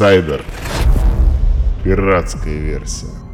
Инсайдер. Пиратская версия.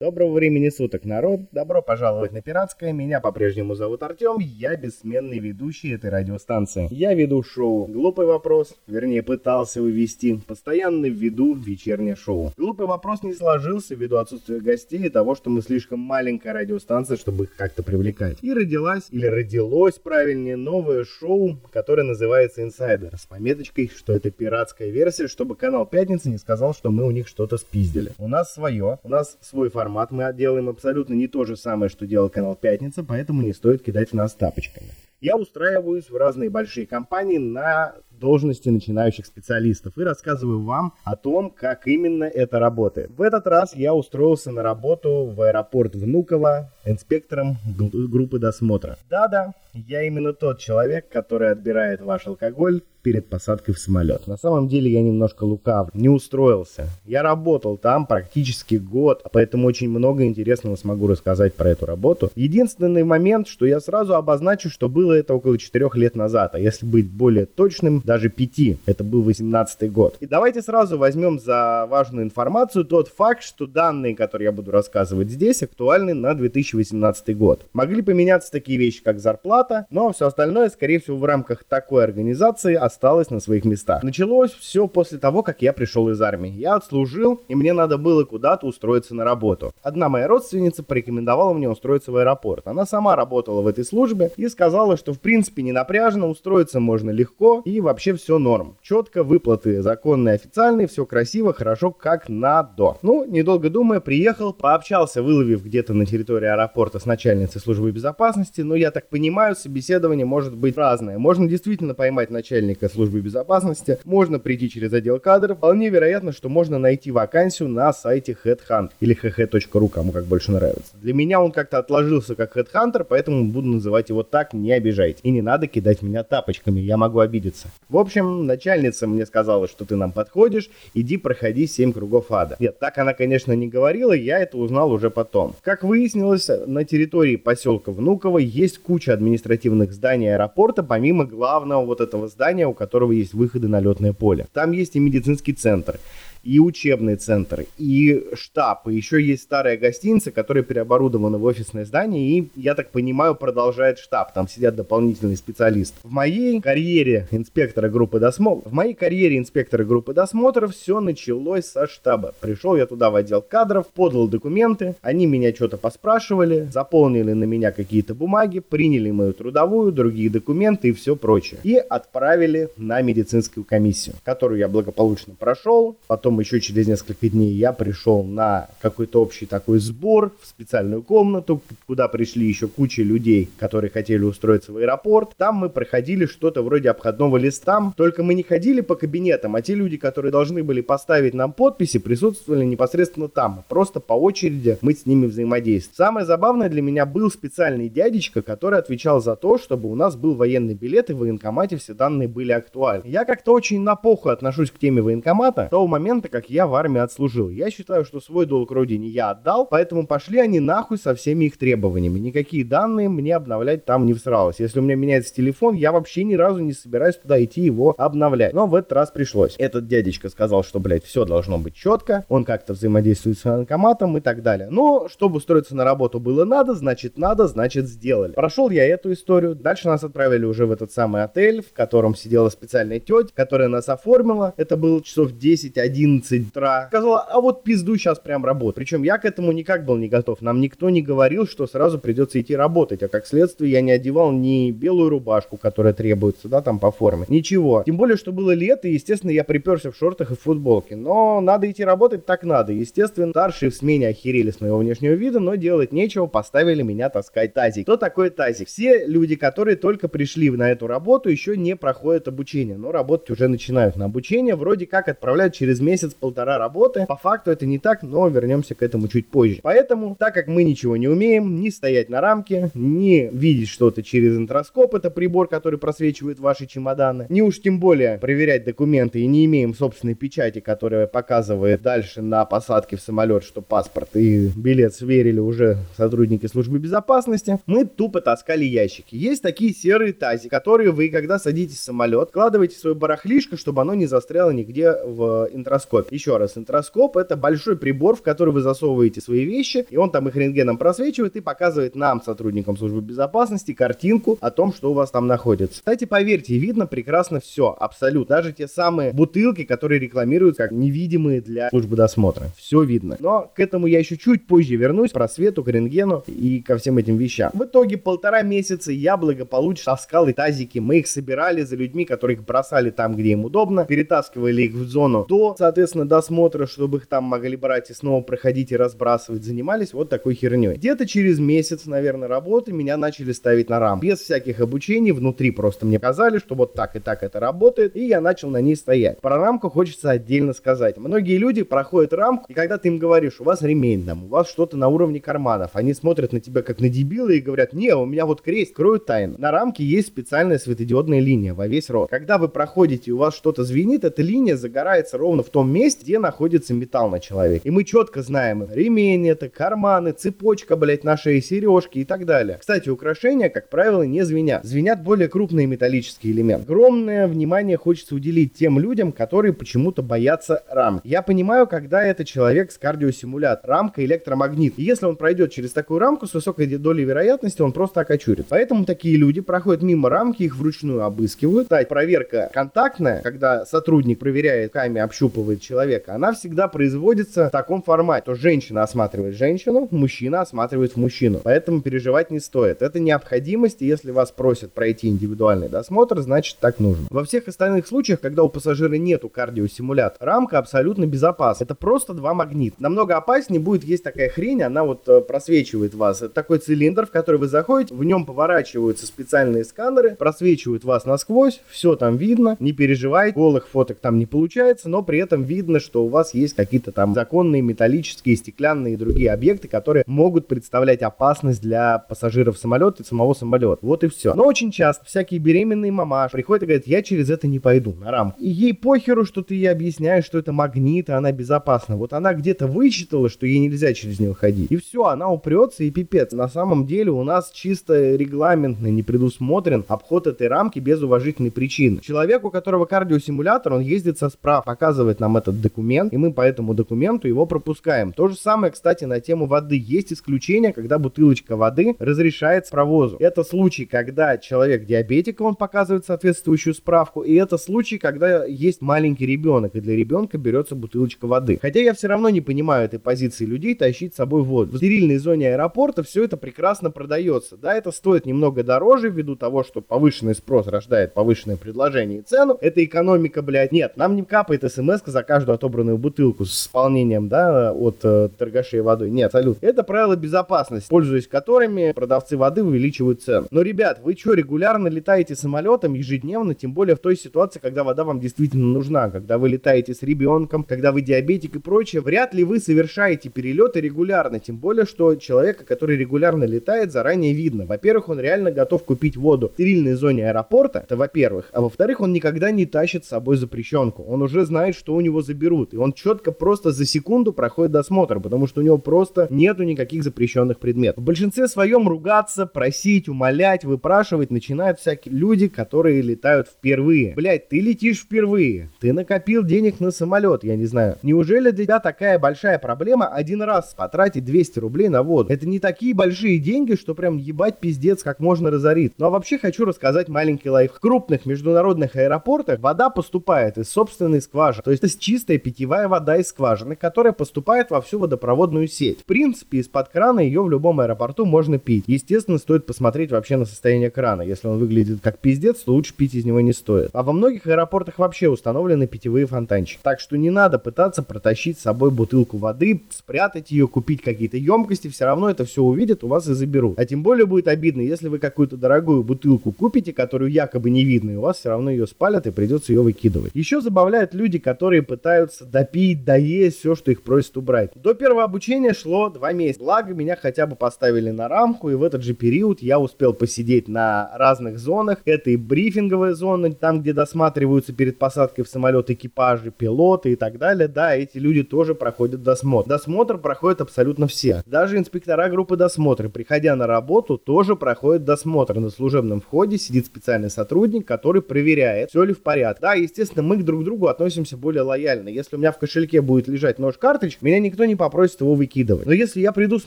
Доброго времени суток, народ. Добро пожаловать на Пиратское. Меня по-прежнему зовут Артем. Я бессменный ведущий этой радиостанции. Я веду шоу «Глупый вопрос», вернее, пытался вывести. Постоянно веду вечернее шоу. «Глупый вопрос» не сложился ввиду отсутствия гостей и того, что мы слишком маленькая радиостанция, чтобы их как-то привлекать. И родилась, или родилось правильнее, новое шоу, которое называется «Инсайдер», с пометочкой, что это пиратская версия, чтобы канал «Пятница» не сказал, что мы у них что-то спиздили. У нас свое, у нас свой формат формат мы делаем абсолютно не то же самое, что делал канал «Пятница», поэтому не стоит кидать в нас тапочками. Я устраиваюсь в разные большие компании на должности начинающих специалистов и рассказываю вам о том, как именно это работает. В этот раз я устроился на работу в аэропорт Внуково инспектором группы досмотра. Да-да, я именно тот человек, который отбирает ваш алкоголь перед посадкой в самолет. На самом деле я немножко лукав, не устроился. Я работал там практически год, поэтому очень много интересного смогу рассказать про эту работу. Единственный момент, что я сразу обозначу, что было это около 4 лет назад, а если быть более точным, даже 5. Это был 18 год. И давайте сразу возьмем за важную информацию тот факт, что данные, которые я буду рассказывать здесь, актуальны на 2018 год. Могли поменяться такие вещи, как зарплата, но все остальное, скорее всего, в рамках такой организации осталось на своих местах. Началось все после того, как я пришел из армии. Я отслужил, и мне надо было куда-то устроиться на работу. Одна моя родственница порекомендовала мне устроиться в аэропорт. Она сама работала в этой службе и сказала, что в принципе не напряжно, устроиться можно легко и вообще все норм. Четко, выплаты законные, официальные, все красиво, хорошо, как надо. Ну, недолго думая, приехал, пообщался, выловив где-то на территории аэропорта с начальницей службы безопасности, но я так понимаю, собеседование может быть разное. Можно действительно поймать начальника службы безопасности, можно прийти через отдел кадров, вполне вероятно, что можно найти вакансию на сайте Headhunt или hh.ru, кому как больше нравится. Для меня он как-то отложился как Headhunter, поэтому буду называть его так, не обижайте. И не надо кидать меня тапочками, я могу обидеться. В общем, начальница мне сказала, что ты нам подходишь, иди проходи 7 кругов ада. Нет, так она, конечно, не говорила, я это узнал уже потом. Как выяснилось, на территории поселка Внуково есть куча административных зданий аэропорта, помимо главного вот этого здания, у которого есть выходы на летное поле. Там есть и медицинский центр, и учебный центр, и штаб, и еще есть старая гостиница, которая переоборудована в офисное здание, и, я так понимаю, продолжает штаб, там сидят дополнительные специалисты. В моей карьере инспектора группы досмотра, в моей карьере инспектора группы досмотра все началось со штаба. Пришел я туда в отдел кадров, подал документы, они меня что-то поспрашивали, заполнили на меня какие-то бумаги, приняли мою трудовую, другие документы и все прочее. И отправили на медицинскую комиссию, которую я благополучно прошел, потом потом еще через несколько дней я пришел на какой-то общий такой сбор в специальную комнату, куда пришли еще куча людей, которые хотели устроиться в аэропорт. Там мы проходили что-то вроде обходного листа, только мы не ходили по кабинетам, а те люди, которые должны были поставить нам подписи, присутствовали непосредственно там. Просто по очереди мы с ними взаимодействовали. Самое забавное для меня был специальный дядечка, который отвечал за то, чтобы у нас был военный билет и в военкомате все данные были актуальны. Я как-то очень на похуй отношусь к теме военкомата. С того момента, момента, как я в армии отслужил. Я считаю, что свой долг родине я отдал, поэтому пошли они нахуй со всеми их требованиями. Никакие данные мне обновлять там не всралось. Если у меня меняется телефон, я вообще ни разу не собираюсь туда идти его обновлять. Но в этот раз пришлось. Этот дядечка сказал, что, блядь, все должно быть четко, он как-то взаимодействует с банкоматом и так далее. Но чтобы устроиться на работу было надо, значит надо, значит сделали. Прошел я эту историю. Дальше нас отправили уже в этот самый отель, в котором сидела специальная тетя, которая нас оформила. Это было часов 10-11 11 утра. Сказала, а вот пизду сейчас прям работать. Причем я к этому никак был не готов. Нам никто не говорил, что сразу придется идти работать. А как следствие я не одевал ни белую рубашку, которая требуется, да, там по форме. Ничего. Тем более, что было лето, и, естественно, я приперся в шортах и в футболке. Но надо идти работать, так надо. Естественно, старшие в смене охерели с моего внешнего вида, но делать нечего, поставили меня таскать тазик. Кто такой тазик? Все люди, которые только пришли на эту работу, еще не проходят обучение, но работать уже начинают на обучение. Вроде как отправляют через месяц месяц-полтора работы. По факту это не так, но вернемся к этому чуть позже. Поэтому, так как мы ничего не умеем, не стоять на рамке, не видеть что-то через интроскоп, это прибор, который просвечивает ваши чемоданы, не уж тем более проверять документы и не имеем собственной печати, которая показывает дальше на посадке в самолет, что паспорт и билет сверили уже сотрудники службы безопасности, мы тупо таскали ящики. Есть такие серые тази, которые вы, когда садитесь в самолет, вкладываете свое барахлишко, чтобы оно не застряло нигде в интроскопе. Еще раз, интроскоп это большой прибор, в который вы засовываете свои вещи, и он там их рентгеном просвечивает и показывает нам, сотрудникам службы безопасности, картинку о том, что у вас там находится. Кстати, поверьте, видно прекрасно все, абсолютно. Даже те самые бутылки, которые рекламируют как невидимые для службы досмотра. Все видно. Но к этому я еще чуть позже вернусь, к просвету, к рентгену и ко всем этим вещам. В итоге полтора месяца я благополучно таскал и тазики. Мы их собирали за людьми, которые их бросали там, где им удобно, перетаскивали их в зону до, соответственно, досмотра, чтобы их там могли брать и снова проходить и разбрасывать. Занимались вот такой херней. Где-то через месяц, наверное, работы меня начали ставить на рам. Без всяких обучений, внутри просто мне сказали, что вот так и так это работает, и я начал на ней стоять. Про рамку хочется отдельно сказать. Многие люди проходят рамку, и когда ты им говоришь, у вас ремень там, у вас что-то на уровне карманов, они смотрят на тебя как на дебила и говорят, не, у меня вот крест, крою тайну. На рамке есть специальная светодиодная линия во весь рот. Когда вы проходите и у вас что-то звенит, эта линия загорается ровно в том месте, где находится металл на человеке. И мы четко знаем, ремень это, карманы, цепочка, блять, на шее, сережки и так далее. Кстати, украшения, как правило, не звенят. Звенят более крупные металлические элементы. Огромное внимание хочется уделить тем людям, которые почему-то боятся рамки. Я понимаю, когда это человек с кардиосимулятором. Рамка электромагнит. И если он пройдет через такую рамку с высокой долей вероятности, он просто окочурит. Поэтому такие люди проходят мимо рамки, их вручную обыскивают. Кстати, проверка контактная, когда сотрудник проверяет камень, общупывает человека, она всегда производится в таком формате. То женщина осматривает женщину, мужчина осматривает мужчину. Поэтому переживать не стоит. Это необходимость, и если вас просят пройти индивидуальный досмотр, значит так нужно. Во всех остальных случаях, когда у пассажира нету кардиосимулятора, рамка абсолютно безопасна. Это просто два магнита. Намного опаснее будет есть такая хрень, она вот э, просвечивает вас. Это такой цилиндр, в который вы заходите, в нем поворачиваются специальные сканеры, просвечивают вас насквозь, все там видно, не переживайте, голых фоток там не получается, но при этом видно, что у вас есть какие-то там законные металлические, стеклянные и другие объекты, которые могут представлять опасность для пассажиров самолета и самого самолета. Вот и все. Но очень часто всякие беременные мамаши приходят и говорят, я через это не пойду на рамку. И ей похеру, что ты ей объясняешь, что это магнит, и она безопасна. Вот она где-то вычитала, что ей нельзя через него ходить. И все, она упрется и пипец. На самом деле у нас чисто регламентный, не предусмотрен обход этой рамки без уважительной причины. Человек, у которого кардиосимулятор, он ездит со справ, показывает нам этот документ, и мы по этому документу его пропускаем. То же самое, кстати, на тему воды. Есть исключение, когда бутылочка воды разрешается провозу. Это случай, когда человек диабетик, он показывает соответствующую справку, и это случай, когда есть маленький ребенок, и для ребенка берется бутылочка воды. Хотя я все равно не понимаю этой позиции людей тащить с собой воду. В стерильной зоне аэропорта все это прекрасно продается. Да, это стоит немного дороже ввиду того, что повышенный спрос рождает повышенное предложение и цену. Это экономика, блядь. Нет, нам не капает смс за каждую отобранную бутылку с исполнением, да, от э, торгашей водой. Нет, абсолютно. Это правила безопасности, пользуясь которыми продавцы воды увеличивают цену. Но, ребят, вы что, регулярно летаете самолетом ежедневно, тем более в той ситуации, когда вода вам действительно нужна, когда вы летаете с ребенком, когда вы диабетик и прочее, вряд ли вы совершаете перелеты регулярно, тем более, что человека, который регулярно летает, заранее видно. Во-первых, он реально готов купить воду в стерильной зоне аэропорта, это во-первых, а во-вторых, он никогда не тащит с собой запрещенку. Он уже знает, что у него заберут, и он четко просто за секунду проходит досмотр, потому что у него просто нету никаких запрещенных предметов. В большинстве своем ругаться, просить, умолять, выпрашивать начинают всякие люди, которые летают впервые. Блять, ты летишь впервые, ты накопил денег на самолет, я не знаю. Неужели для тебя такая большая проблема один раз потратить 200 рублей на воду? Это не такие большие деньги, что прям ебать пиздец как можно разорить. Ну а вообще хочу рассказать маленький лайф. В крупных международных аэропортах вода поступает из собственной скважины. То есть это чистая питьевая вода из скважины, которая поступает во всю водопроводную сеть. В принципе, из-под крана ее в любом аэропорту можно пить. Естественно, стоит посмотреть вообще на состояние крана. Если он выглядит как пиздец, то лучше пить из него не стоит. А во многих аэропортах вообще установлены питьевые фонтанчики. Так что не надо пытаться протащить с собой бутылку воды, спрятать ее, купить какие-то емкости, все равно это все увидят, у вас и заберут. А тем более будет обидно, если вы какую-то дорогую бутылку купите, которую якобы не видно, и у вас все равно ее спалят и придется ее выкидывать. Еще забавляют люди, которые пытаются допить, доесть все, что их просят убрать. До первого обучения шло два месяца. Благо, меня хотя бы поставили на рамку, и в этот же период я успел посидеть на разных зонах. Это и брифинговая зона, там, где досматриваются перед посадкой в самолет экипажи, пилоты и так далее, да, эти люди тоже проходят досмотр. Досмотр проходит абсолютно все. Даже инспектора группы досмотра, приходя на работу, тоже проходят досмотр. На служебном входе сидит специальный сотрудник, который проверяет, все ли в порядке. Да, естественно, мы к друг другу относимся более лояльно. Если у меня в кошельке будет лежать нож-карточка, меня никто не попросит его выкидывать. Но если я приду с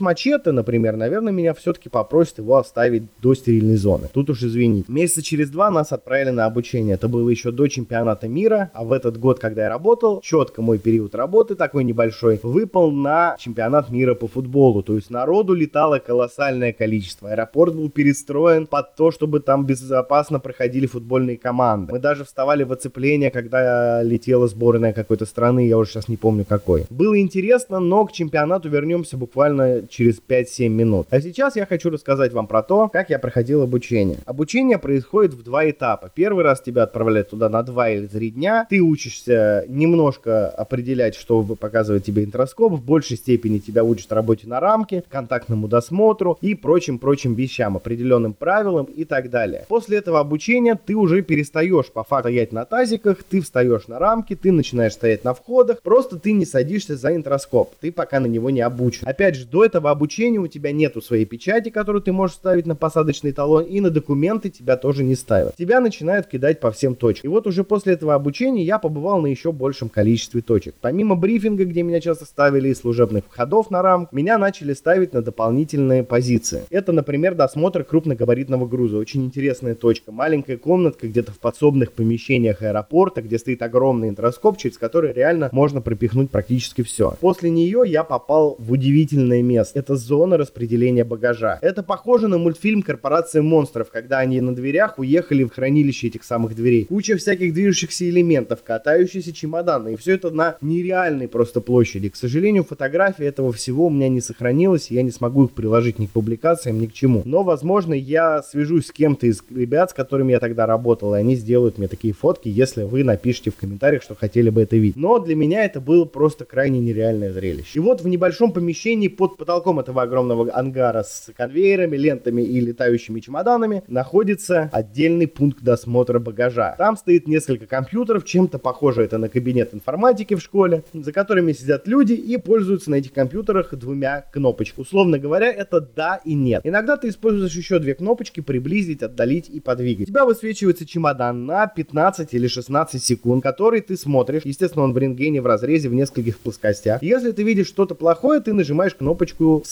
мачете, например, наверное, меня все-таки попросят его оставить до стерильной зоны. Тут уж извините. Месяца через два нас отправили на обучение. Это было еще до чемпионата мира, а в этот год, когда я работал, четко мой период работы такой небольшой, выпал на чемпионат мира по футболу. То есть народу летало колоссальное количество. Аэропорт был перестроен под то, чтобы там безопасно проходили футбольные команды. Мы даже вставали в оцепление, когда летела сборная какой-то страны, я уже сейчас не помню какой. Было интересно, но к чемпионату вернемся буквально через 5-7 минут. А сейчас я хочу рассказать вам про то, как я проходил обучение. Обучение происходит в два этапа. Первый раз тебя отправляют туда на 2 или 3 дня. Ты учишься немножко определять, что показывает тебе интроскоп. В большей степени тебя учат работе на рамке, контактному досмотру и прочим-прочим вещам, определенным правилам и так далее. После этого обучения ты уже перестаешь по факту стоять на тазиках, ты встаешь на рамки, ты начинаешь стоять на входах, просто ты не садишься за интроскоп, ты пока на него не обучен. Опять же, до этого обучения у тебя нету своей печати, которую ты можешь ставить на посадочный талон, и на документы тебя тоже не ставят. Тебя начинают кидать по всем точкам. И вот уже после этого обучения я побывал на еще большем количестве точек. Помимо брифинга, где меня часто ставили из служебных входов на рамку, меня начали ставить на дополнительные позиции. Это, например, досмотр крупногабаритного груза. Очень интересная точка. Маленькая комнатка где-то в подсобных помещениях аэропорта, где стоит огромный интроскоп, через который реально можно пропихнуть практически все. После нее я попал в удивительное место. Это зона распределения багажа. Это похоже на мультфильм «Корпорация монстров», когда они на дверях уехали в хранилище этих самых дверей. Куча всяких движущихся элементов, катающиеся чемоданы. И все это на нереальной просто площади. К сожалению, фотографии этого всего у меня не сохранилось, и я не смогу их приложить ни к публикациям, ни к чему. Но, возможно, я свяжусь с кем-то из ребят, с которыми я тогда работал, и они сделают мне такие фотки, если вы напишите в комментариях, что хотели бы это видеть. Но для меня это было просто крайне нереальное зрелище. И вот в небольшом помещении под потолком этого огромного ангара с конвейерами, лентами и летающими чемоданами находится отдельный пункт досмотра багажа. Там стоит несколько компьютеров, чем-то похоже это на кабинет информатики в школе, за которыми сидят люди и пользуются на этих компьютерах двумя кнопочками. Условно говоря, это да и нет. Иногда ты используешь еще две кнопочки приблизить, отдалить и подвигать. У тебя высвечивается чемодан на 15 15 или 16 секунд, который ты смотришь. Естественно, он в рентгене в разрезе в нескольких плоскостях. Если ты видишь что-то плохое, ты нажимаешь кнопочку.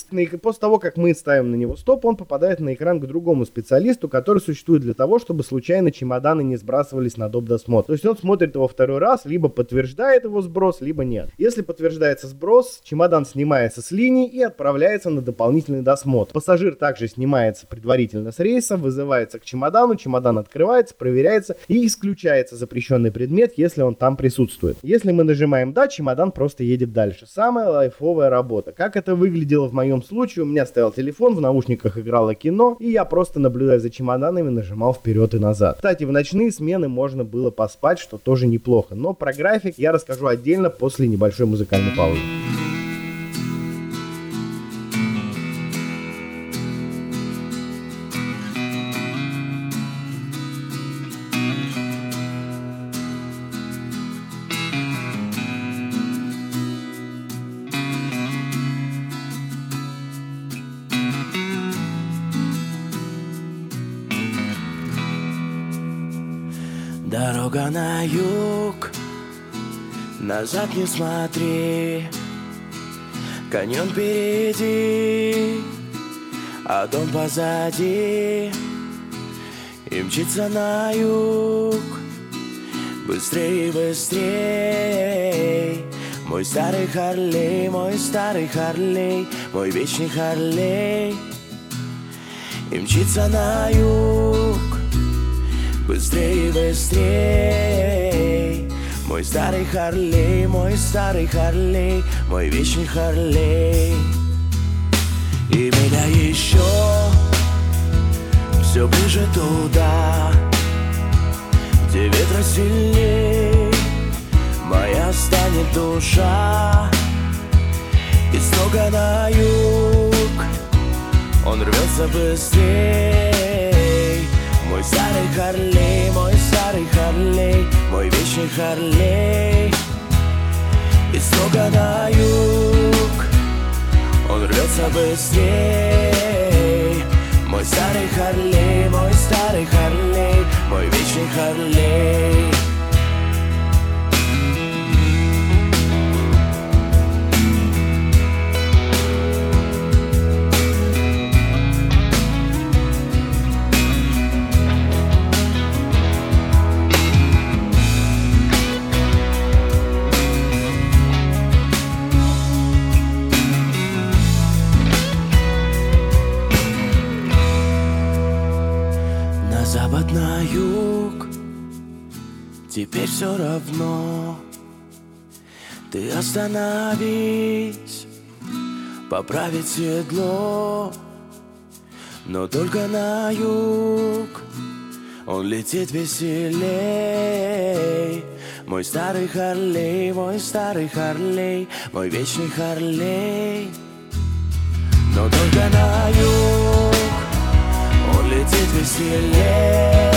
После того, как мы ставим на него стоп, он попадает на экран к другому специалисту, который существует для того, чтобы случайно чемоданы не сбрасывались на доп. досмотр. То есть он смотрит его второй раз, либо подтверждает его сброс, либо нет. Если подтверждается сброс, чемодан снимается с линии и отправляется на дополнительный досмотр. Пассажир также снимается предварительно с рейса, вызывается к чемодану, чемодан открывается, проверяется и исключается запрещенный предмет, если он там присутствует. Если мы нажимаем «Да», чемодан просто едет дальше. Самая лайфовая работа. Как это выглядело в моем случае, у меня стоял телефон, в наушниках играло кино, и я просто, наблюдая за чемоданами, нажимал вперед и назад. Кстати, в ночные смены можно было поспать, что тоже неплохо. Но про график я расскажу отдельно после небольшой музыкальной паузы. Назад не смотри. Каньон впереди, а дом позади. И мчится на юг, быстрее, быстрее. Мой старый Харлей, мой старый Харлей Мой вечный Харлей. И мчится на юг Быстрее, быстрее Мой старый Харлей, мой старый Харлей Мой вечный Харлей. И меня еще Все ближе туда Где ветра сильней Моя станет душа. И снова на юг Он рвется быстрее мой старый Харлей, мой старый Харлей Мой вечный Харлей Из юга на юг Он рвется быстрей Мой старый Харлей, мой старый Харлей Мой вечный Харлей остановись Поправить седло Но только на юг. Он летит веселей. Мой старый Харлей, мой старый Харлей Мой вечный Харлей. Но только на юг Он летит веселей.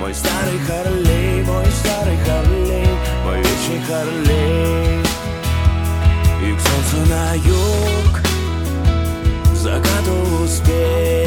Мой старый Харлей, мой старый Харлей, мой вечный Харлей. И к солнцу на юг, закату успеть,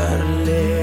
Харлей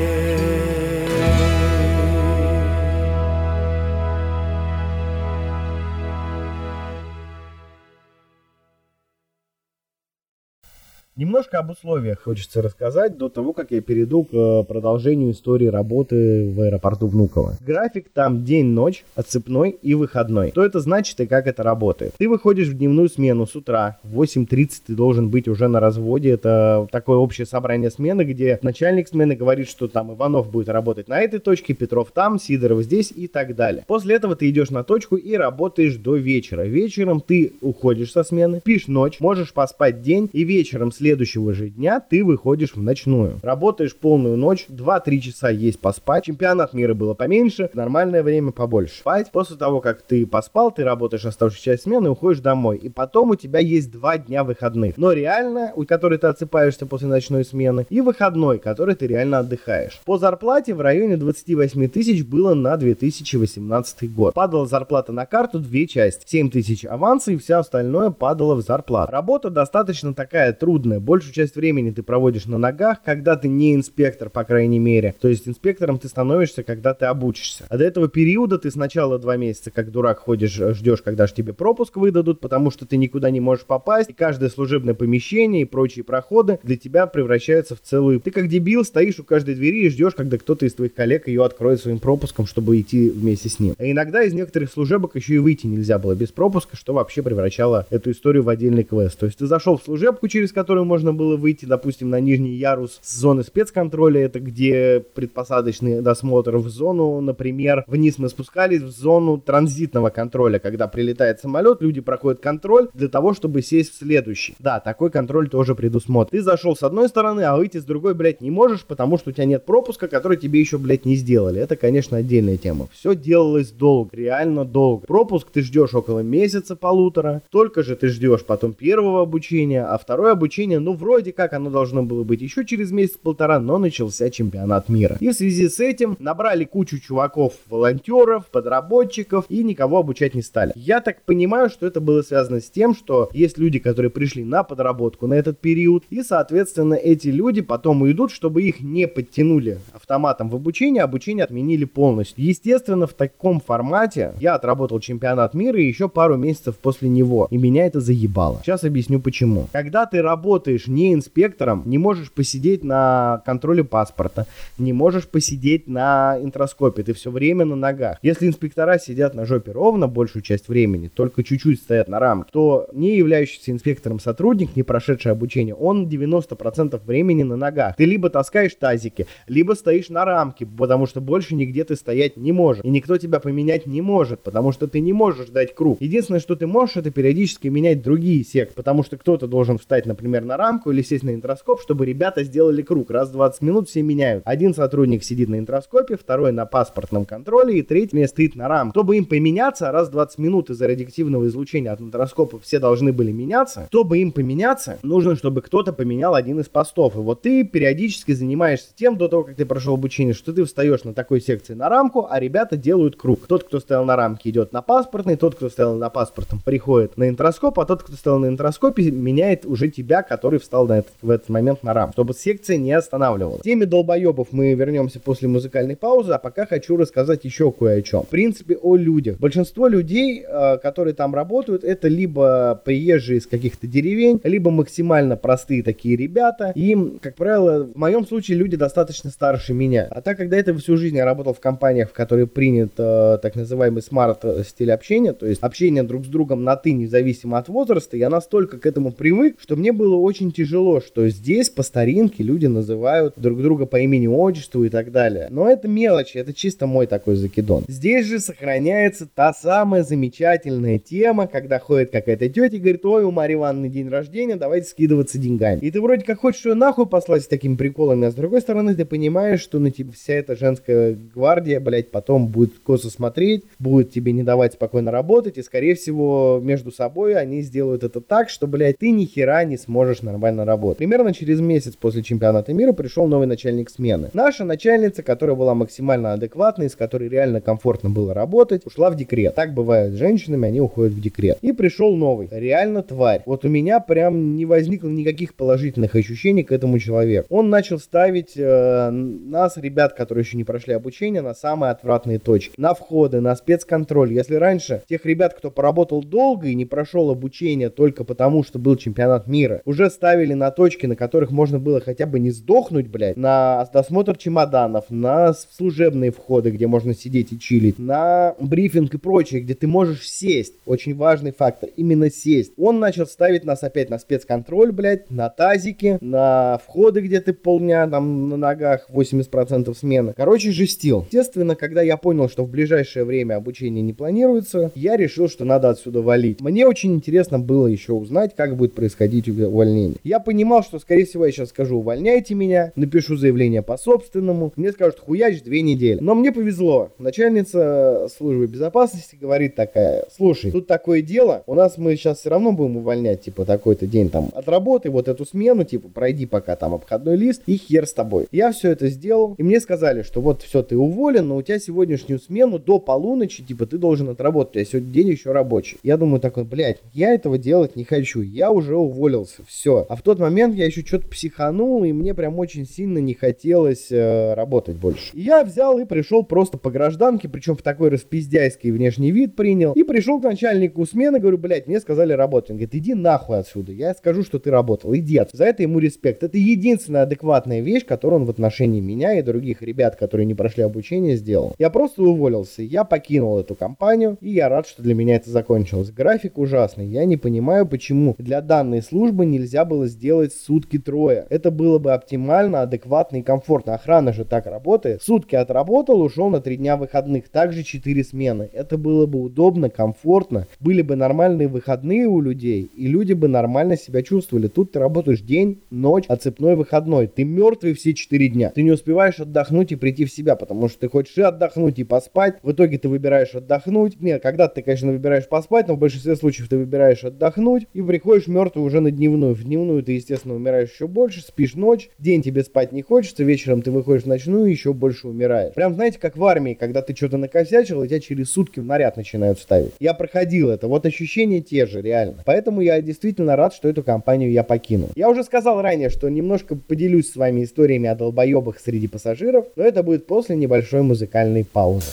Немножко об условиях хочется рассказать до того, как я перейду к э, продолжению истории работы в аэропорту Внуково. График там день-ночь, отцепной и выходной. Что это значит и как это работает? Ты выходишь в дневную смену с утра, в 8.30 ты должен быть уже на разводе. Это такое общее собрание смены, где начальник смены говорит, что там Иванов будет работать на этой точке, Петров там, Сидоров здесь и так далее. После этого ты идешь на точку и работаешь до вечера. Вечером ты уходишь со смены, пишешь ночь, можешь поспать день и вечером следующий следующего же дня ты выходишь в ночную. Работаешь полную ночь, 2-3 часа есть поспать. Чемпионат мира было поменьше, нормальное время побольше. Спать. После того, как ты поспал, ты работаешь оставшуюся часть смены, уходишь домой. И потом у тебя есть 2 дня выходных. Но реально, у которой ты отсыпаешься после ночной смены, и выходной, который ты реально отдыхаешь. По зарплате в районе 28 тысяч было на 2018 год. Падала зарплата на карту две части. 7 тысяч аванса и все остальное падало в зарплату. Работа достаточно такая трудная главное, большую часть времени ты проводишь на ногах, когда ты не инспектор, по крайней мере. То есть инспектором ты становишься, когда ты обучишься. А до этого периода ты сначала два месяца, как дурак, ходишь, ждешь, когда же тебе пропуск выдадут, потому что ты никуда не можешь попасть. И каждое служебное помещение и прочие проходы для тебя превращаются в целую... Ты как дебил стоишь у каждой двери и ждешь, когда кто-то из твоих коллег ее откроет своим пропуском, чтобы идти вместе с ним. А иногда из некоторых служебок еще и выйти нельзя было без пропуска, что вообще превращало эту историю в отдельный квест. То есть ты зашел в служебку, через которую можно было выйти, допустим, на нижний ярус с зоны спецконтроля, это где предпосадочный досмотр в зону, например, вниз мы спускались в зону транзитного контроля, когда прилетает самолет, люди проходят контроль для того, чтобы сесть в следующий. Да, такой контроль тоже предусмотрен. Ты зашел с одной стороны, а выйти с другой, блядь, не можешь, потому что у тебя нет пропуска, который тебе еще, блядь, не сделали. Это, конечно, отдельная тема. Все делалось долго, реально долго. Пропуск ты ждешь около месяца, полутора. Только же ты ждешь потом первого обучения, а второе обучение ну, вроде как оно должно было быть еще через месяц-полтора, но начался чемпионат мира. И в связи с этим набрали кучу чуваков, волонтеров, подработчиков и никого обучать не стали. Я так понимаю, что это было связано с тем, что есть люди, которые пришли на подработку на этот период, и, соответственно, эти люди потом уйдут, чтобы их не подтянули автоматом в обучение, обучение отменили полностью. Естественно, в таком формате я отработал чемпионат мира еще пару месяцев после него, и меня это заебало. Сейчас объясню почему. Когда ты работаешь не инспектором, не можешь посидеть на контроле паспорта, не можешь посидеть на интроскопе, ты все время на ногах. Если инспектора сидят на жопе ровно большую часть времени, только чуть-чуть стоят на рамке, то не являющийся инспектором сотрудник, не прошедший обучение, он 90% времени на ногах. Ты либо таскаешь тазики, либо стоишь на рамке, потому что больше нигде ты стоять не можешь. И никто тебя поменять не может, потому что ты не можешь дать круг. Единственное, что ты можешь, это периодически менять другие секты, потому что кто-то должен встать, например, на рамку или сесть на интроскоп, чтобы ребята сделали круг. Раз в 20 минут все меняют. Один сотрудник сидит на интроскопе, второй на паспортном контроле и третий стоит на рамке. Чтобы им поменяться, раз в 20 минут из-за радиоактивного излучения от интроскопа все должны были меняться. Чтобы им поменяться, нужно, чтобы кто-то поменял один из постов. И вот ты периодически занимаешься тем, до того, как ты прошел обучение, что ты встаешь на такой секции на рамку, а ребята делают круг. Тот, кто стоял на рамке, идет на паспортный, тот, кто стоял на паспортном, приходит на интроскоп, а тот, кто стоял на интроскопе, меняет уже тебя, который встал на этот, в этот момент на рамку, чтобы секция не останавливалась. Теме долбоебов мы вернемся после музыкальной паузы, а пока хочу рассказать еще кое о чем. В принципе, о людях. Большинство людей, э, которые там работают, это либо приезжие из каких-то деревень, либо максимально простые такие ребята. Им, как правило, в моем случае люди достаточно старше меня. А так, когда это всю жизнь я работал в компаниях, в которые принят э, так называемый смарт-стиль общения, то есть общение друг с другом на «ты», независимо от возраста, я настолько к этому привык, что мне было очень тяжело, что здесь по старинке люди называют друг друга по имени-отчеству и так далее. Но это мелочи, это чисто мой такой закидон. Здесь же сохраняется та самая замечательная тема, когда ходит какая-то тетя и говорит, ой, у Марии Ивановны день рождения, давайте скидываться деньгами. И ты вроде как хочешь ее нахуй послать с такими приколами, а с другой стороны ты понимаешь, что на тебя вся эта женская гвардия, блядь, потом будет косо смотреть, будет тебе не давать спокойно работать, и, скорее всего, между собой они сделают это так, что, блядь, ты ни хера не сможешь нормально работать. Примерно через месяц после чемпионата мира пришел новый начальник смены. Наша начальница, которая была максимально адекватной, с которой реально комфортно было работать, ушла в декрет. Так бывает с женщинами, они уходят в декрет. И пришел новый. Реально тварь. Вот у меня прям не возникло никаких положительных ощущений к этому человеку. Он начал ставить э, нас, ребят, которые еще не прошли обучение, на самые отвратные точки. На входы, на спецконтроль. Если раньше тех ребят, кто поработал долго и не прошел обучение только потому, что был чемпионат мира, уже ставили на точки, на которых можно было хотя бы не сдохнуть, блядь, на досмотр чемоданов, на служебные входы, где можно сидеть и чилить, на брифинг и прочее, где ты можешь сесть. Очень важный фактор, именно сесть. Он начал ставить нас опять на спецконтроль, блядь, на тазики, на входы, где ты полдня там на ногах, 80% смены. Короче, жестил. Естественно, когда я понял, что в ближайшее время обучение не планируется, я решил, что надо отсюда валить. Мне очень интересно было еще узнать, как будет происходить увольнение. Я понимал, что, скорее всего, я сейчас скажу, увольняйте меня, напишу заявление по собственному, мне скажут, хуяч две недели. Но мне повезло. Начальница службы безопасности говорит такая, слушай, тут такое дело, у нас мы сейчас все равно будем увольнять, типа, такой-то день там, отработай вот эту смену, типа, пройди пока там обходной лист, и хер с тобой. Я все это сделал, и мне сказали, что вот все, ты уволен, но у тебя сегодняшнюю смену до полуночи, типа, ты должен отработать, тебя сегодня день еще рабочий. Я думаю такой, блядь, я этого делать не хочу, я уже уволился, все. А в тот момент я еще что-то психанул, и мне прям очень сильно не хотелось э, работать больше. И я взял и пришел просто по гражданке, причем в такой распиздяйский внешний вид принял, и пришел к начальнику смены, говорю, блядь, мне сказали работать. Он говорит, иди нахуй отсюда, я скажу, что ты работал, иди. За это ему респект. Это единственная адекватная вещь, которую он в отношении меня и других ребят, которые не прошли обучение, сделал. Я просто уволился, я покинул эту компанию, и я рад, что для меня это закончилось. График ужасный, я не понимаю, почему для данной службы нельзя было сделать сутки трое. Это было бы оптимально, адекватно и комфортно. Охрана же так работает. Сутки отработал, ушел на три дня выходных. Также 4 смены. Это было бы удобно, комфортно. Были бы нормальные выходные у людей, и люди бы нормально себя чувствовали. Тут ты работаешь день, ночь, отцепной выходной. Ты мертвый все 4 дня. Ты не успеваешь отдохнуть и прийти в себя, потому что ты хочешь и отдохнуть, и поспать. В итоге ты выбираешь отдохнуть. Нет, когда ты, конечно, выбираешь поспать, но в большинстве случаев ты выбираешь отдохнуть и приходишь мертвый уже на дневную. В дневную ты, естественно, умираешь еще больше, спишь ночь, день тебе спать не хочется, вечером ты выходишь в ночную и еще больше умираешь. Прям, знаете, как в армии, когда ты что-то накосячил, и тебя через сутки в наряд начинают ставить. Я проходил это, вот ощущения те же, реально. Поэтому я действительно рад, что эту компанию я покинул. Я уже сказал ранее, что немножко поделюсь с вами историями о долбоебах среди пассажиров, но это будет после небольшой музыкальной паузы.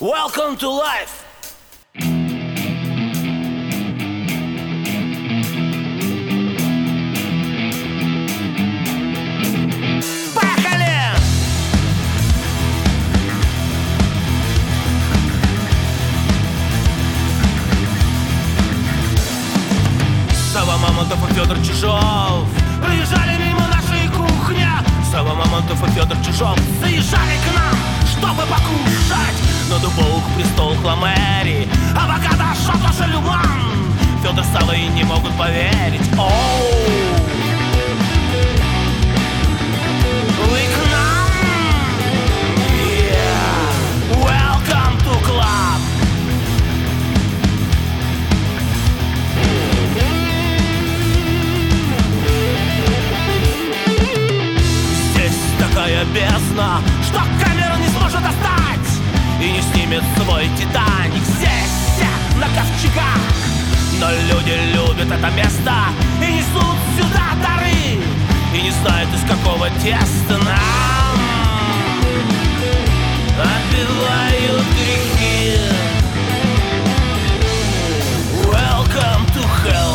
Welcome to life! Федор Чижов. Проезжали мимо нашей кухни. Сава Федотов и Федор Чижов. Заезжали к нам, чтобы покушать. На дубовых престол Хламери, а пока дошел тоже Люман Федор с и не могут поверить, оу такая бездна, что камера не сможет достать И не снимет свой Титаник здесь, на ковчегах. Но люди любят это место и несут сюда дары И не знают, из какого теста нам Отбивают грехи. Welcome to hell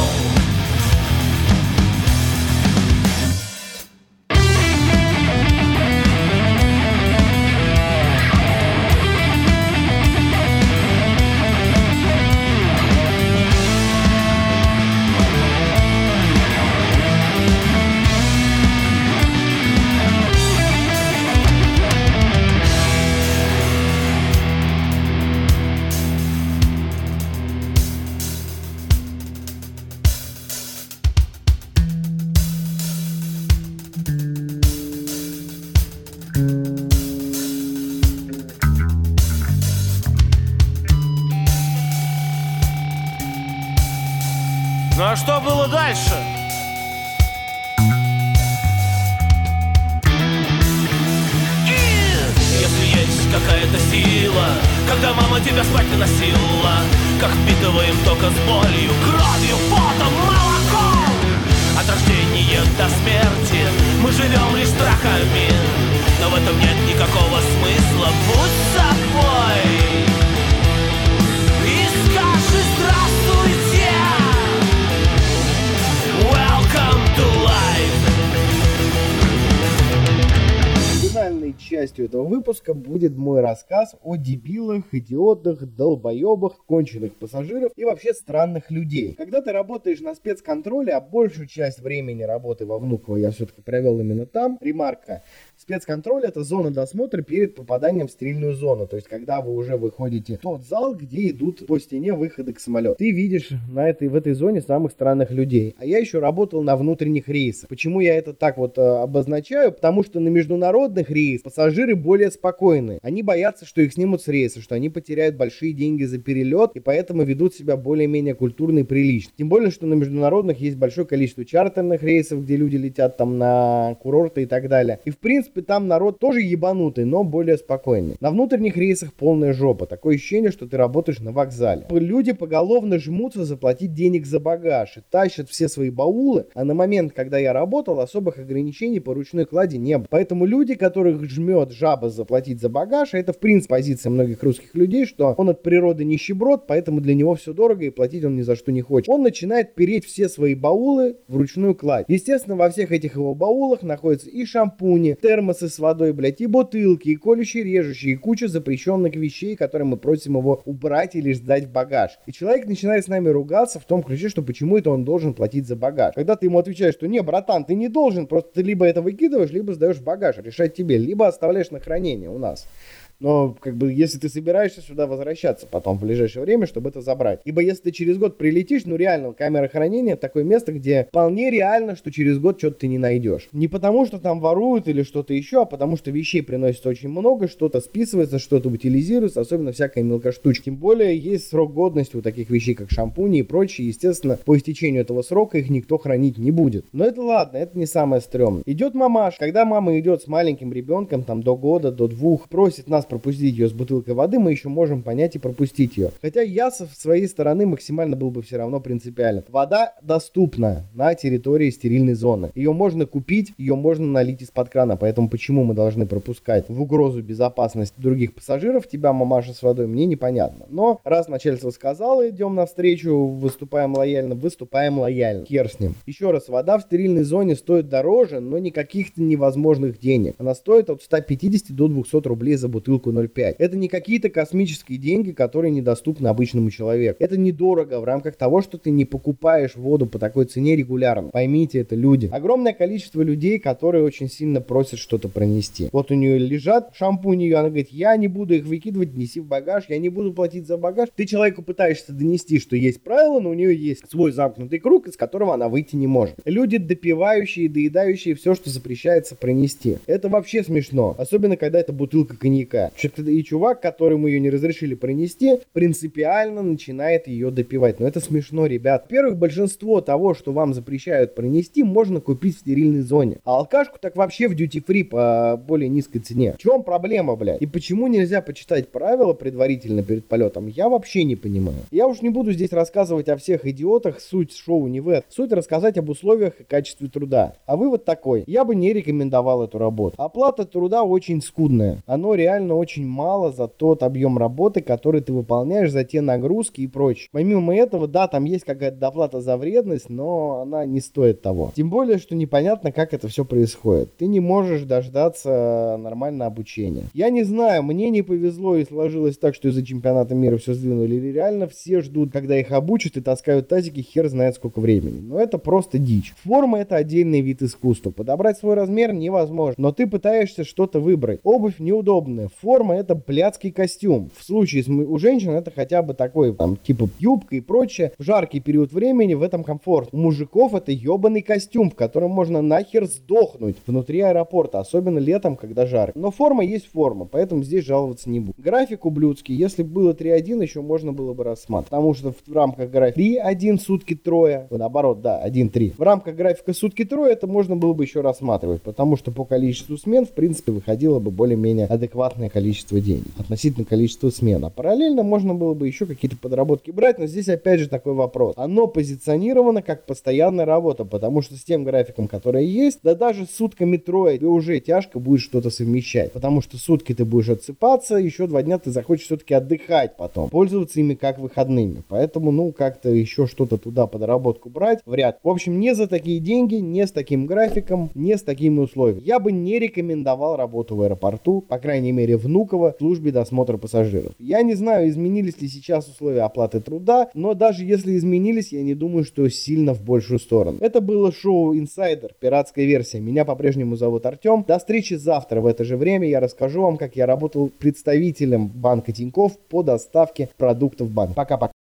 что было дальше? Если есть какая-то сила, когда мама тебя спать носила, как впитываем только с болью, кровью, потом, молоком. От рождения до смерти мы живем лишь страхами, но в этом нет никакого смысла. Будь собой частью этого выпуска будет мой рассказ о дебилах, идиотах, долбоебах, конченых пассажиров и вообще странных людей. Когда ты работаешь на спецконтроле, а большую часть времени работы во Внуково я все-таки провел именно там, ремарка, Спецконтроль это зона досмотра перед попаданием в стерильную зону. То есть, когда вы уже выходите в тот зал, где идут по стене выходы к самолету. Ты видишь на этой, в этой зоне самых странных людей. А я еще работал на внутренних рейсах. Почему я это так вот э, обозначаю? Потому что на международных рейсах пассажиры более спокойны. Они боятся, что их снимут с рейса, что они потеряют большие деньги за перелет, и поэтому ведут себя более-менее культурно и прилично. Тем более, что на международных есть большое количество чартерных рейсов, где люди летят там на курорты и так далее. И в принципе, принципе, там народ тоже ебанутый, но более спокойный. На внутренних рейсах полная жопа. Такое ощущение, что ты работаешь на вокзале. Люди поголовно жмутся заплатить денег за багаж и тащат все свои баулы, а на момент, когда я работал, особых ограничений по ручной клади не было. Поэтому люди, которых жмет жаба заплатить за багаж, это в принципе позиция многих русских людей, что он от природы нищеброд, поэтому для него все дорого и платить он ни за что не хочет. Он начинает переть все свои баулы в ручную кладь. Естественно, во всех этих его баулах находятся и шампуни, термосы с водой, блядь, и бутылки, и колющие, режущие, и куча запрещенных вещей, которые мы просим его убрать или сдать в багаж. И человек начинает с нами ругаться в том ключе, что почему это он должен платить за багаж. Когда ты ему отвечаешь, что не, братан, ты не должен, просто ты либо это выкидываешь, либо сдаешь в багаж, решать тебе, либо оставляешь на хранение у нас. Но, как бы, если ты собираешься сюда возвращаться потом в ближайшее время, чтобы это забрать. Ибо если ты через год прилетишь, ну реально, камера хранения такое место, где вполне реально, что через год что-то ты не найдешь. Не потому, что там воруют или что-то еще, а потому что вещей приносится очень много, что-то списывается, что-то утилизируется, особенно всякая мелкоштучка. Тем более, есть срок годности у таких вещей, как шампуни и прочее. Естественно, по истечению этого срока их никто хранить не будет. Но это ладно, это не самое стрёмное. Идет мамаш. Когда мама идет с маленьким ребенком, там, до года, до двух, просит нас пропустить ее с бутылкой воды, мы еще можем понять и пропустить ее. Хотя я со своей стороны максимально был бы все равно принципиален. Вода доступна на территории стерильной зоны. Ее можно купить, ее можно налить из-под крана, поэтому почему мы должны пропускать в угрозу безопасности других пассажиров тебя, мамаша, с водой, мне непонятно. Но раз начальство сказало, идем навстречу, выступаем лояльно, выступаем лояльно. Хер с ним. Еще раз, вода в стерильной зоне стоит дороже, но не каких-то невозможных денег. Она стоит от 150 до 200 рублей за бутылку бутылку 0,5. Это не какие-то космические деньги, которые недоступны обычному человеку. Это недорого в рамках того, что ты не покупаешь воду по такой цене регулярно. Поймите это, люди. Огромное количество людей, которые очень сильно просят что-то пронести. Вот у нее лежат шампуни, и она говорит, я не буду их выкидывать, неси в багаж, я не буду платить за багаж. Ты человеку пытаешься донести, что есть правила, но у нее есть свой замкнутый круг, из которого она выйти не может. Люди, допивающие, доедающие все, что запрещается пронести. Это вообще смешно. Особенно, когда это бутылка коньяка. И чувак, которому ее не разрешили пронести, принципиально начинает ее допивать. Но это смешно, ребят. Во-первых, большинство того, что вам запрещают пронести, можно купить в стерильной зоне. А алкашку так вообще в duty-free по более низкой цене. В чем проблема, блядь? И почему нельзя почитать правила предварительно перед полетом, я вообще не понимаю. Я уж не буду здесь рассказывать о всех идиотах, суть шоу не в этом. Суть рассказать об условиях и качестве труда. А вывод такой, я бы не рекомендовал эту работу. Оплата труда очень скудная. Оно реально очень мало за тот объем работы, который ты выполняешь, за те нагрузки и прочее. Помимо этого, да, там есть какая-то доплата за вредность, но она не стоит того. Тем более, что непонятно, как это все происходит. Ты не можешь дождаться нормального обучения. Я не знаю, мне не повезло и сложилось так, что из-за чемпионата мира все сдвинули. Или реально все ждут, когда их обучат и таскают тазики хер знает сколько времени. Но это просто дичь. Форма это отдельный вид искусства. Подобрать свой размер невозможно. Но ты пытаешься что-то выбрать. Обувь неудобная. Форма это блядский костюм. В случае с, у женщин это хотя бы такой, там, типа юбка и прочее. В жаркий период времени в этом комфорт. У мужиков это ебаный костюм, в котором можно нахер сдохнуть внутри аэропорта. Особенно летом, когда жарко. Но форма есть форма, поэтому здесь жаловаться не буду. График ублюдский. Если было 3-1, еще можно было бы рассматривать. Потому что в рамках графика 3-1 сутки трое. Наоборот, да, 1-3. В рамках графика сутки трое это можно было бы еще рассматривать. Потому что по количеству смен, в принципе, выходило бы более-менее адекватное количество денег. Относительно количества смен. А параллельно можно было бы еще какие-то подработки брать. Но здесь опять же такой вопрос. Оно позиционировано как постоянная работа. Потому что с тем графиком, который есть, да даже сутками трое, тебе уже тяжко будет что-то совмещать. Потому что сутки ты будешь отсыпаться, еще два дня ты захочешь все-таки отдыхать потом. Пользоваться ими как выходными. Поэтому, ну, как-то еще что-то туда подработку брать вряд. В общем, не за такие деньги, не с таким графиком, не с такими условиями. Я бы не рекомендовал работу в аэропорту, по крайней мере, Внуково, в службе досмотра пассажиров. Я не знаю, изменились ли сейчас условия оплаты труда, но даже если изменились, я не думаю, что сильно в большую сторону. Это было шоу Insider, пиратская версия. Меня по-прежнему зовут Артем. До встречи завтра в это же время. Я расскажу вам, как я работал представителем банка Тиньков по доставке продуктов банка. Пока-пока.